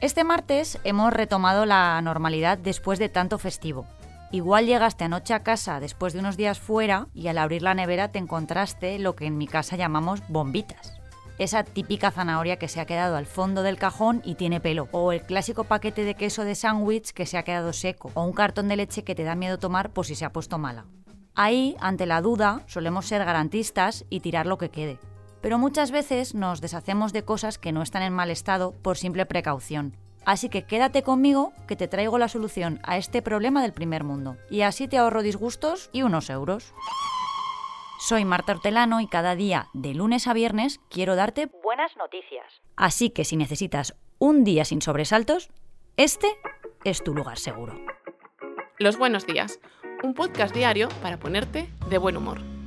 Este martes hemos retomado la normalidad después de tanto festivo. Igual llegaste anoche a casa después de unos días fuera y al abrir la nevera te encontraste lo que en mi casa llamamos bombitas. Esa típica zanahoria que se ha quedado al fondo del cajón y tiene pelo, o el clásico paquete de queso de sándwich que se ha quedado seco, o un cartón de leche que te da miedo tomar por si se ha puesto mala. Ahí, ante la duda, solemos ser garantistas y tirar lo que quede pero muchas veces nos deshacemos de cosas que no están en mal estado por simple precaución. Así que quédate conmigo que te traigo la solución a este problema del primer mundo. Y así te ahorro disgustos y unos euros. Soy Marta Hortelano y cada día, de lunes a viernes, quiero darte buenas noticias. Así que si necesitas un día sin sobresaltos, este es tu lugar seguro. Los buenos días, un podcast diario para ponerte de buen humor.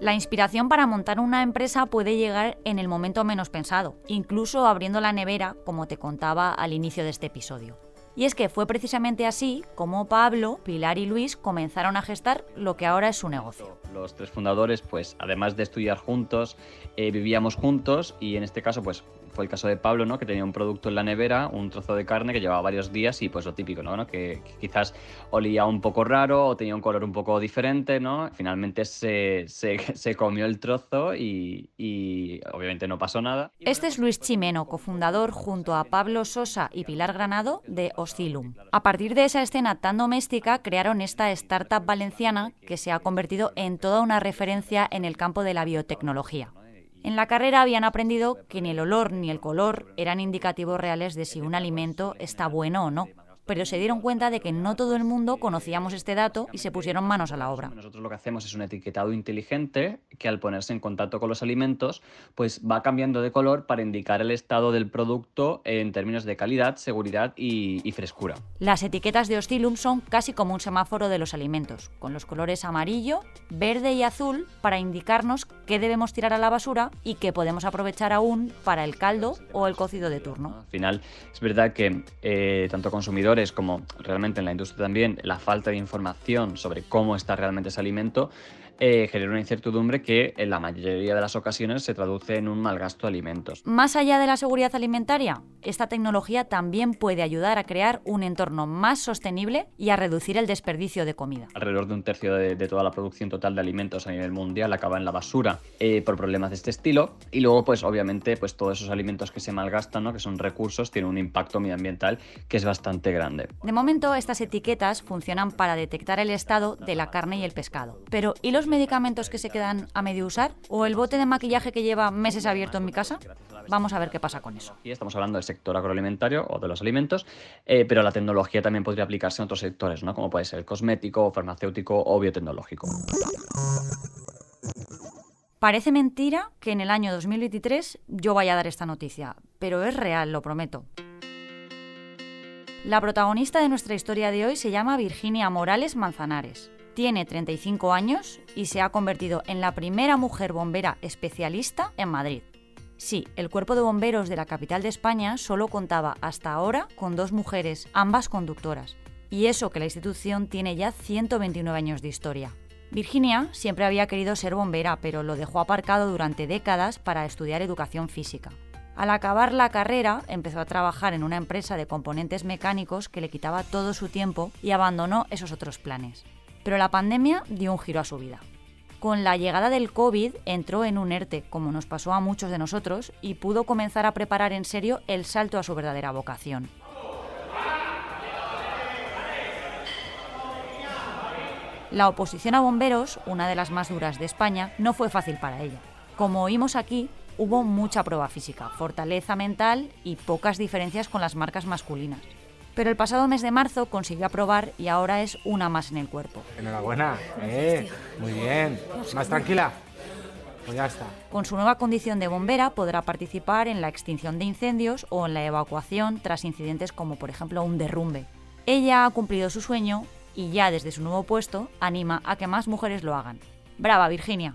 La inspiración para montar una empresa puede llegar en el momento menos pensado, incluso abriendo la nevera, como te contaba al inicio de este episodio. Y es que fue precisamente así como Pablo, Pilar y Luis comenzaron a gestar lo que ahora es su negocio. Los tres fundadores, pues además de estudiar juntos, eh, vivíamos juntos y en este caso, pues fue el caso de Pablo, ¿no? Que tenía un producto en la nevera, un trozo de carne que llevaba varios días y pues lo típico, ¿no? Que, quizás olía un poco raro o tenía un color un poco diferente, ¿no? Finalmente se, se, comió el trozo y, y, obviamente no pasó nada. Este es Luis Chimeno, cofundador junto a Pablo Sosa y Pilar Granado de Oscilum. A partir de esa escena tan doméstica crearon esta startup valenciana que se ha convertido en toda una referencia en el campo de la biotecnología. En la carrera habían aprendido que ni el olor ni el color eran indicativos reales de si un alimento está bueno o no pero se dieron cuenta de que no todo el mundo conocíamos este dato y se pusieron manos a la obra. Nosotros lo que hacemos es un etiquetado inteligente que al ponerse en contacto con los alimentos, pues va cambiando de color para indicar el estado del producto en términos de calidad, seguridad y, frescura. Las etiquetas de Ostilum son casi como un semáforo de los alimentos, con los colores amarillo, verde y azul para indicarnos qué debemos tirar a la basura y qué podemos aprovechar aún para el caldo o el cocido de turno. Al final, es verdad que eh, tanto consumidores como realmente en la industria también, la falta de información sobre cómo está realmente ese alimento, eh, genera una incertidumbre que en la mayoría de las ocasiones se traduce en un mal gasto de alimentos. Más allá de la seguridad alimentaria, esta tecnología también puede ayudar a crear un entorno más sostenible y a reducir el desperdicio de comida. Alrededor de un tercio de, toda la producción total de alimentos a nivel mundial acaba en la basura eh, por problemas de este estilo y luego pues obviamente pues todos esos alimentos que se malgastan, ¿no? que son recursos, tienen un impacto medioambiental que es bastante grande. De momento estas etiquetas funcionan para detectar el estado de la carne y el pescado, pero ¿y los medicamentos que se quedan a medio usar? ¿O el bote de maquillaje que lleva meses abierto en mi casa? Vamos a ver qué pasa con eso. Y estamos hablando del sector agroalimentario o de los alimentos, eh, pero la tecnología también podría aplicarse en otros sectores, ¿no? como puede ser el cosmético, farmacéutico o biotecnológico. Parece mentira que en el año 2023 yo vaya a dar esta noticia, pero es real, lo prometo. La protagonista de nuestra historia de hoy se llama Virginia Morales Manzanares. Tiene 35 años y se ha convertido en la primera mujer bombera especialista en Madrid. Sí, el cuerpo de bomberos de la capital de España solo contaba hasta ahora con dos mujeres, ambas conductoras. Y eso que la institución tiene ya 129 años de historia. Virginia siempre había querido ser bombera, pero lo dejó aparcado durante décadas para estudiar educación física. Al acabar la carrera, empezó a trabajar en una empresa de componentes mecánicos que le quitaba todo su tiempo y abandonó esos otros planes. Pero la pandemia dio un giro a su vida. Con la llegada del COVID entró en un ERTE, como nos pasó a muchos de nosotros, y pudo comenzar a preparar en serio el salto a su verdadera vocación. La oposición a bomberos, una de las más duras de España, no fue fácil para ella. Como oímos aquí, hubo mucha prueba física, fortaleza mental y pocas diferencias con las marcas masculinas pero el pasado mes de marzo consiguió aprobar y ahora es una más en el cuerpo. Enhorabuena, eh, muy bien. ¿Más tranquila? Pues ya está. Con su nueva condición de bombera podrá participar en la extinción de incendios o en la evacuación tras incidentes como por ejemplo un derrumbe. Ella ha cumplido su sueño y ya desde su nuevo puesto anima a que más mujeres lo hagan. Brava, Virginia.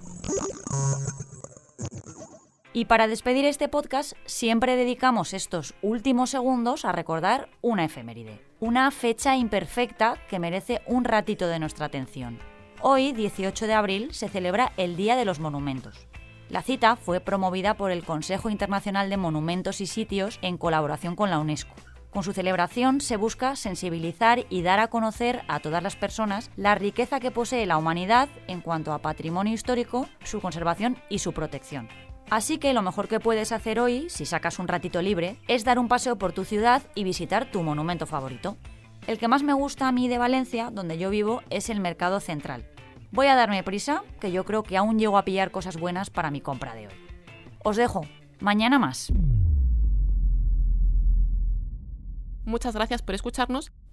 Y para despedir este podcast, siempre dedicamos estos últimos segundos a recordar una efeméride, una fecha imperfecta que merece un ratito de nuestra atención. Hoy, 18 de abril, se celebra el Día de los Monumentos. La cita fue promovida por el Consejo Internacional de Monumentos y Sitios en colaboración con la UNESCO. Con su celebración se busca sensibilizar y dar a conocer a todas las personas la riqueza que posee la humanidad en cuanto a patrimonio histórico, su conservación y su protección. Así que lo mejor que puedes hacer hoy, si sacas un ratito libre, es dar un paseo por tu ciudad y visitar tu monumento favorito. El que más me gusta a mí de Valencia, donde yo vivo, es el Mercado Central. Voy a darme prisa, que yo creo que aún llego a pillar cosas buenas para mi compra de hoy. Os dejo. Mañana más. Muchas gracias por escucharnos